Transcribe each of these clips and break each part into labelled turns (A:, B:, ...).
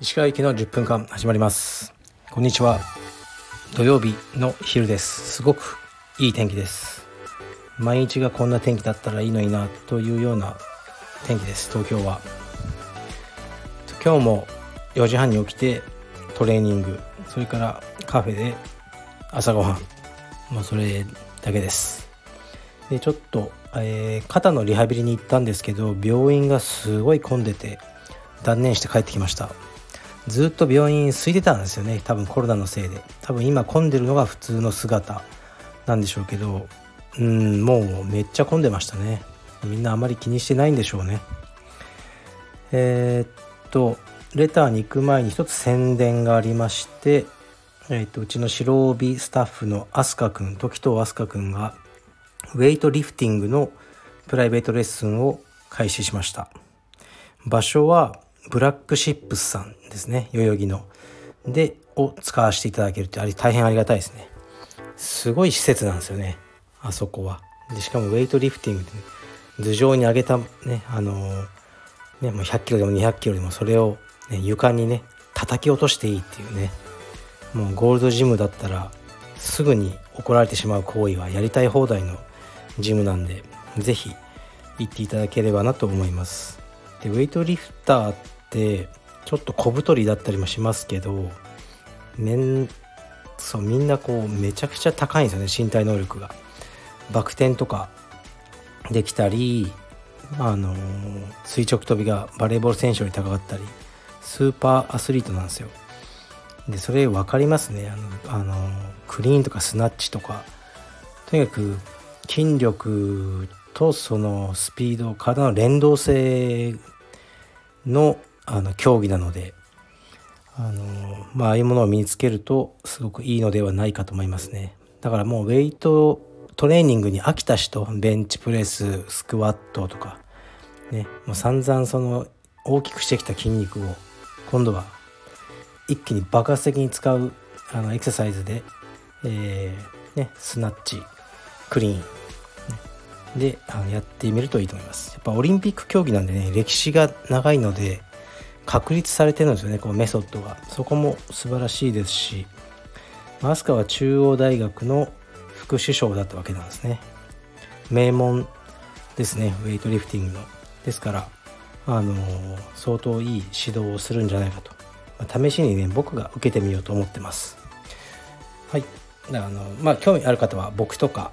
A: 石川行きの10分間始まります。こんにちは。土曜日の昼です。すごくいい天気です。毎日がこんな天気だったらいいのになというような天気です。東京は。今日も4時半に起きてトレーニング。それからカフェで朝ごはん。まあそれだけです。でちょっと、えー、肩のリハビリに行ったんですけど病院がすごい混んでて断念して帰ってきました。ずっと病院空いてたんですよね。多分コロナのせいで。多分今混んでるのが普通の姿なんでしょうけどうんもうめっちゃ混んでましたね。みんなあまり気にしてないんでしょうね。えー、っとレターに行く前に一つ宣伝がありましてえー、とうちの白帯スタッフの飛鳥くん時藤飛鳥くんがウェイトリフティングのプライベートレッスンを開始しました。場所はブラックシップスさんですね。代々木の。でを使わせていただけるってあれ大変ありがたいですね。すごい施設なんですよね。あそこは。でしかもウェイトリフティングで頭上に上げたねあのねもう100キロでも200キロでもそれを、ね、床にね叩き落としていいっていうね。もうゴールドジムだったらすぐに怒られてしまう行為はやりたい放題のジムなんで是非行っていただければなと思います。でウェイトリフターってちょっと小太りだったりもしますけどめんそうみんなこうめちゃくちゃ高いんですよね身体能力が。バク転とかできたりあの垂直跳びがバレーボール選手より高かったりスーパーアスリートなんですよ。でそれ分かりますね。あのあのクリーンとかスナッチとか。とにかく筋力とそのスピード体の連動性のあの競技なのであのまあああいうものを身につけるとすごくいいのではないかと思いますね。だからもうウェイトトレーニングに飽きた人ベンチプレススクワットとかねもう散々その大きくしてきた筋肉を今度は一気に爆発的に使うあのエクササイズで、えーね、スナッチクリーン、であのやってみるといいと思います。やっぱオリンピック競技なんでね歴史が長いので確立されてるんですよねこうメソッドが。そこも素晴らしいですし飛鳥は中央大学の副首相だったわけなんですね。名門ですねウェイトリフティングの。ですからあの相当いい指導をするんじゃないかと。ま試しにね僕が受けてみようと思ってます。はい。あのまあ興味ある方は僕とか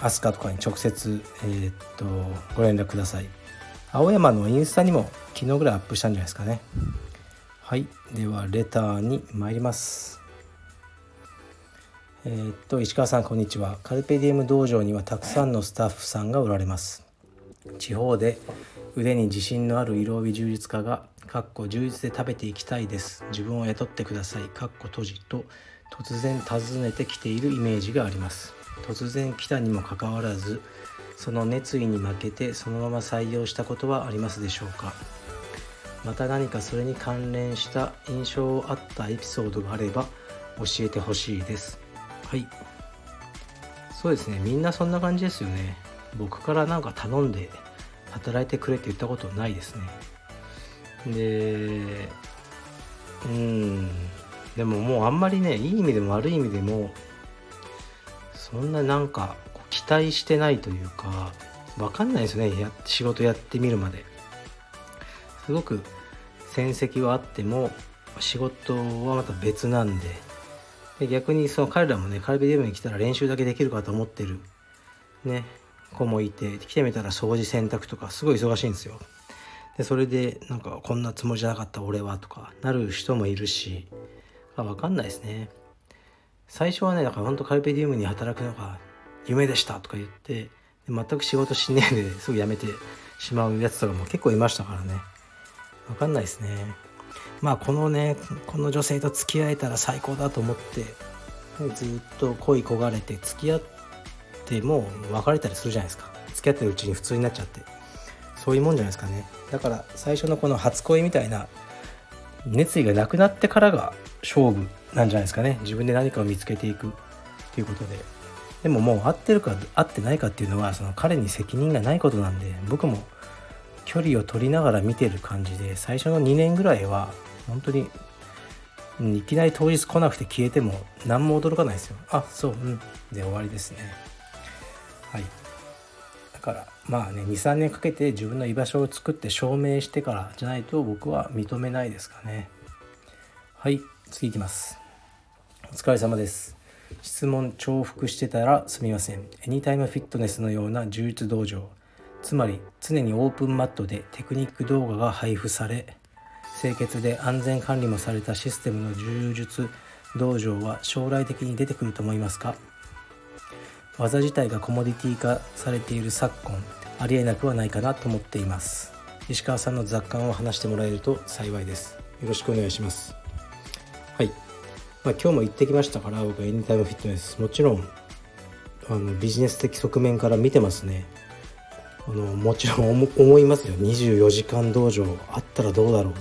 A: 飛鳥とかに直接、えー、っとご連絡ください。青山のインスタにも昨日ぐらいアップしたんじゃないですかね。はい。ではレターに参ります。えー、っと石川さんこんにちは。カルペディウム道場にはたくさんのスタッフさんがおられます。地方で腕に自信のある色帯充実家がかっこ充実で食べていきたいです。自分を雇ってください。かっこ閉じと突然訪ねてきているイメージがあります。突然来たにもかかわらずその熱意に負けてそのまま採用したことはありますでしょうか？また何かそれに関連した印象あったエピソードがあれば教えてほしいです。はい。そうですね。みんなそんな感じですよね。僕からなんか頼んで働いてくれって言ったことないですね。でうん。でももうあんまりねいい意味でも悪い意味でもそんななんか期待してないというか分かんないですよね。や仕事やってみるまで。すごく戦績はあっても仕事はまた別なんで。で逆にその彼らもねカルビディウムに来たら練習だけできるかと思ってる。ね。子もいて来てみたら掃除洗濯とかすごい忙しいんですよ。でそれでなんかこんなつもりじゃなかった俺はとかなる人もいるし。分かんないですね。最初はねだからほんとカルペディウムに働くのが夢でしたとか言って全く仕事しねえですぐ辞めてしまうやつとかも結構いましたからね。分かんないですね。まあこのねこの女性と付き合えたら最高だと思ってずっと恋焦がれて付き合っても別れたりするじゃないですか。付き合ってるうちに普通になっちゃって。そういうもんじゃないですかね。だから最初のこの初恋みたいな熱意がなくなってからが勝負なんじゃないですかね。自分で何かを見つけていくっていうことで。でももう合ってるか合ってないかっていうのはその彼に責任がないことなんで僕も距離を取りながら見てる感じで最初の2年ぐらいは本当にいきなり当日来なくて消えても何も驚かないですよ。あそううん。で終わりですね。はい。だからまあね23年かけて自分の居場所を作って証明してからじゃないと僕は認めないですかね。はい。次いきます。お疲れ様です。質問重複してたらすみません。エニタイムフィットネスのような充実道場。つまり常にオープンマットでテクニック動画が配布され清潔で安全管理もされたシステムの柔術道場は将来的に出てくると思いますか？技自体がコモディティ化されている昨今ありえなくはないかなと思っています。石川さんの雑感を話してもらえると幸いです。よろしくお願いします。はい、まあ、今日も言ってきましたから僕エニタイムフィットネス。もちろんあのビジネス的側面から見てますね。あのもちろん思いますよ。24時間道場あったらどうだろう。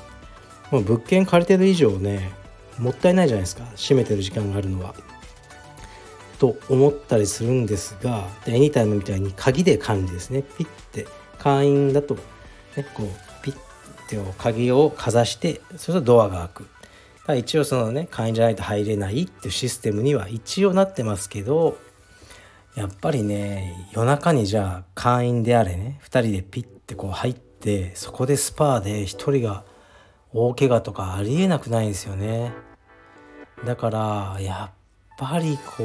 A: まあ、物件借りてる以上ねもったいないじゃないですか。閉めてる時間があるのは。と思ったりするんですがでエニタイムみたいに鍵で管理ですね。ピッて会員だと、ね、こうピッてを鍵をかざしてそうするとドアが開く。だ一応そのね会員じゃないと入れないっていうシステムには一応なってますけどやっぱりね夜中にじゃあ会員であれね2人でピッてこう入ってそこでスパーで1人が大怪我とかありえなくないんですよね。だからやっぱりこ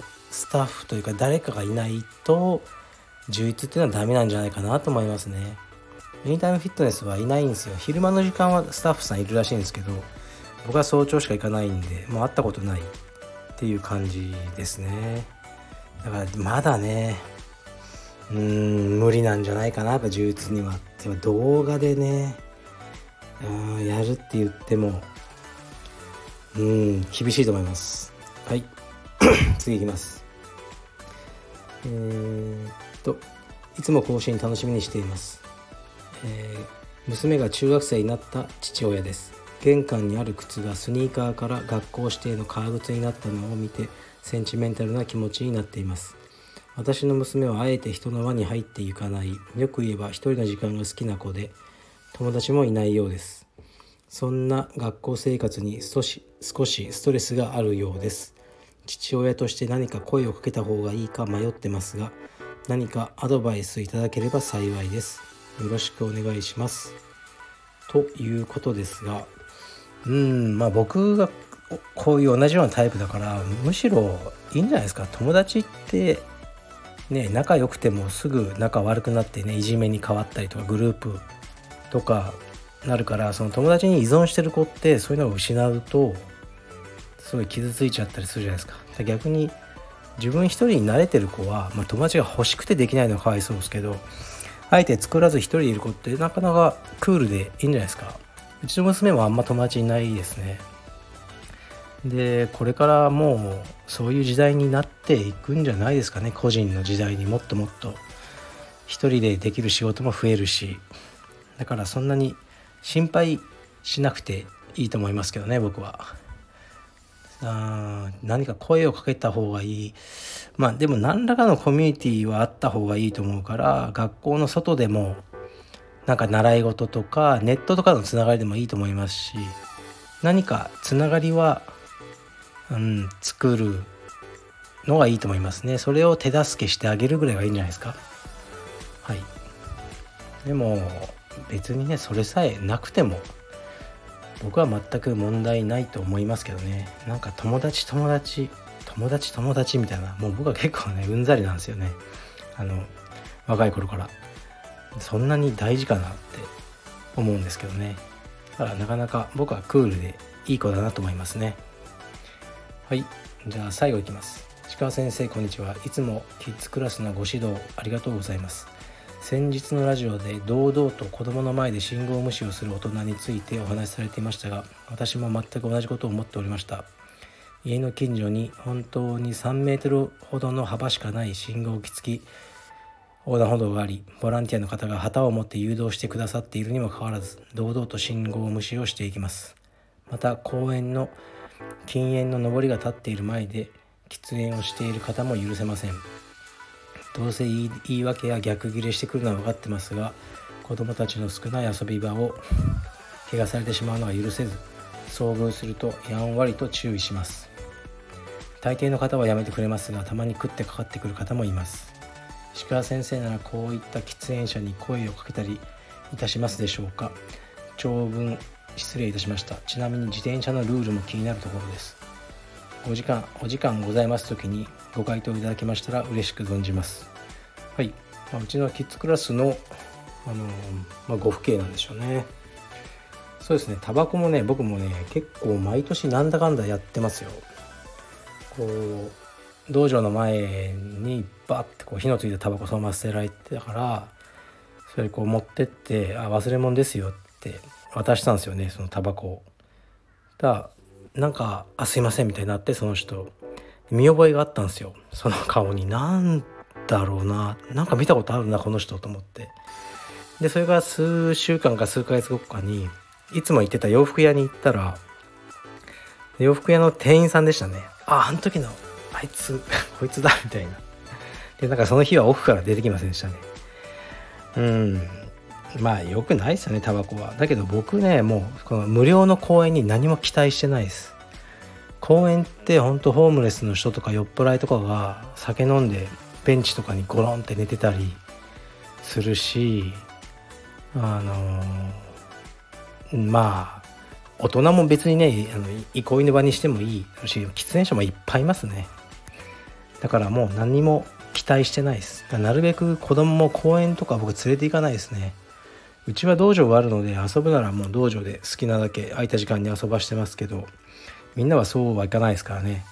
A: うスタッフというか誰かがいないと充実っていうのはダメなんじゃないかなと思いますね。エニタイムフィットネスはいないんですよ。昼間の時間はスタッフさんいるらしいんですけど僕は早朝しか行かないんでもう会ったことないっていう感じですね。だからまだねうーん無理なんじゃないかな。やっぱ充実には。でも動画でねあやるって言ってもうん厳しいと思います。はい。次いきます。えー、っといつも更新楽しみにしています、えー、娘が中学生になった父親です。玄関にある靴がスニーカーから学校指定の革靴になったのを見てセンチメンタルな気持ちになっています。私の娘はあえて人の輪に入っていかない。よく言えば一人の時間が好きな子で友達もいないようです。そんな学校生活に少し少しストレスがあるようです。父親として何か声をかけた方がいいか迷ってますが何かアドバイスいただければ幸いです。よろしくお願いします。ということですがうんまあ僕がこういう同じようなタイプだからむしろいいんじゃないですか友達ってね仲良くてもすぐ仲悪くなってねいじめに変わったりとかグループとかなるからその友達に依存してる子ってそういうのを失うとすごい傷ついちゃったりするじゃないですか。逆に自分一人に慣れてる子は、まあ、友達が欲しくてできないのはかわいそうですけどあえて作らず一人でいる子ってなかなかクールでいいんじゃないですか。うちの娘もあんま友達いないですね。でこれからもうそういう時代になっていくんじゃないですかね個人の時代にもっともっと一人でできる仕事も増えるしだからそんなに心配しなくていいと思いますけどね僕は。あ何か声をかけた方がいいまあでも何らかのコミュニティはあった方がいいと思うから学校の外でもなんか習い事とかネットとかのつながりでもいいと思いますし何かつながりは、うん、作るのがいいと思いますね。それを手助けしてあげるぐらいがいいんじゃないですか。はい。でも別にねそれさえなくても僕は全く問題ないと思いますけどね。なんか友達友達友達友達みたいなもう僕は結構ねうんざりなんですよね。あの若い頃から。そんなに大事かなって思うんですけどね。だからなかなか僕はクールでいい子だなと思いますね。はい。じゃあ最後いきます。石川先生こんにちはいつもキッズクラスのご指導ありがとうございます。先日のラジオで堂々と子供の前で信号無視をする大人についてお話しされていましたが私も全く同じことを思っておりました。家の近所に本当に3メートルほどの幅しかない信号機付き横断歩道がありボランティアの方が旗を持って誘導してくださっているにもかかわらず堂々と信号無視をしていきます。また公園の禁煙の上りが立っている前で喫煙をしている方も許せません。どうせ言い訳や逆ギレしてくるのは分かってますが子供たちの少ない遊び場を怪我されてしまうのは許せず遭遇するとやんわりと注意します。大抵の方はやめてくれますがたまに食ってかかってくる方もいます。石川先生ならこういった喫煙者に声をかけたりいたしますでしょうか？長文失礼いたしました。ちなみに自転車のルールも気になるところです。お時間お時間ございます時にご回答いただけましたら嬉しく存じます。はい、まあ、うちのキッズクラスのあのまあ、ご父兄なんでしょうね。そうですね。タバコもね僕もね結構毎年なんだかんだやってますよ。こう道場の前にバッてこう火のついたタバコそのまま捨てられてたからそれこう持ってって「あ忘れ物ですよ」って渡したんですよねそのタバコを。だなんか「あすいません」みたいになってその人。見覚えがあったんですよその顔に。何だろうななんか見たことあるなこの人と思って。でそれが数週間か数ヶ月後かにいつも行ってた洋服屋に行ったら洋服屋の店員さんでしたね。ああの時のあいつ こいつだみたいな。でなんかその日は奥から出てきませんでしたね。うん。まあ良くないですよねタバコは。だけど僕ねもうこの無料の公園に何も期待してないです。公園ってほんとホームレスの人とか酔っ払いとかが酒飲んでベンチとかにゴロンって寝てたりするしあのー、まあ大人も別にねあの憩いの場にしてもいいし喫煙者もいっぱいいますね。だからもう何も期待してないですなるべく子供も公園とか僕連れて行かないですねうちは道場があるので遊ぶならもう道場で好きなだけ空いた時間に遊ばしてますけどみんなはそうはいかないですからね。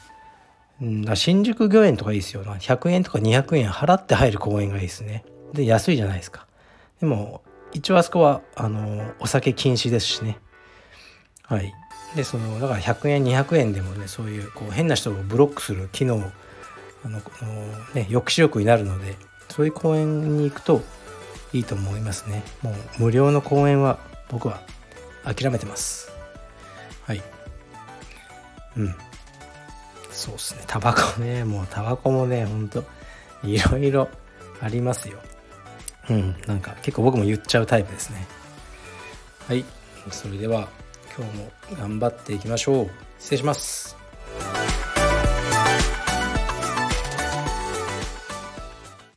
A: うん、新宿御苑とかいいですよ。100円とか200円払って入る公園がいいですね。で、安いじゃないですか。でも、一応あそこは、あの、お酒禁止ですしね。はい。で、その、だから100円、200円でもね、そういう、こう、変な人をブロックする機能、あの、ね、抑止力になるので、そういう公園に行くといいと思いますね。もう、無料の公園は、僕は諦めてます。はい。うん。そうっすね。タバコね。もうタバコもねほんといろいろありますよ。うん。なんか結構僕も言っちゃうタイプですね。はい。それでは今日も頑張っていきましょう。失礼します。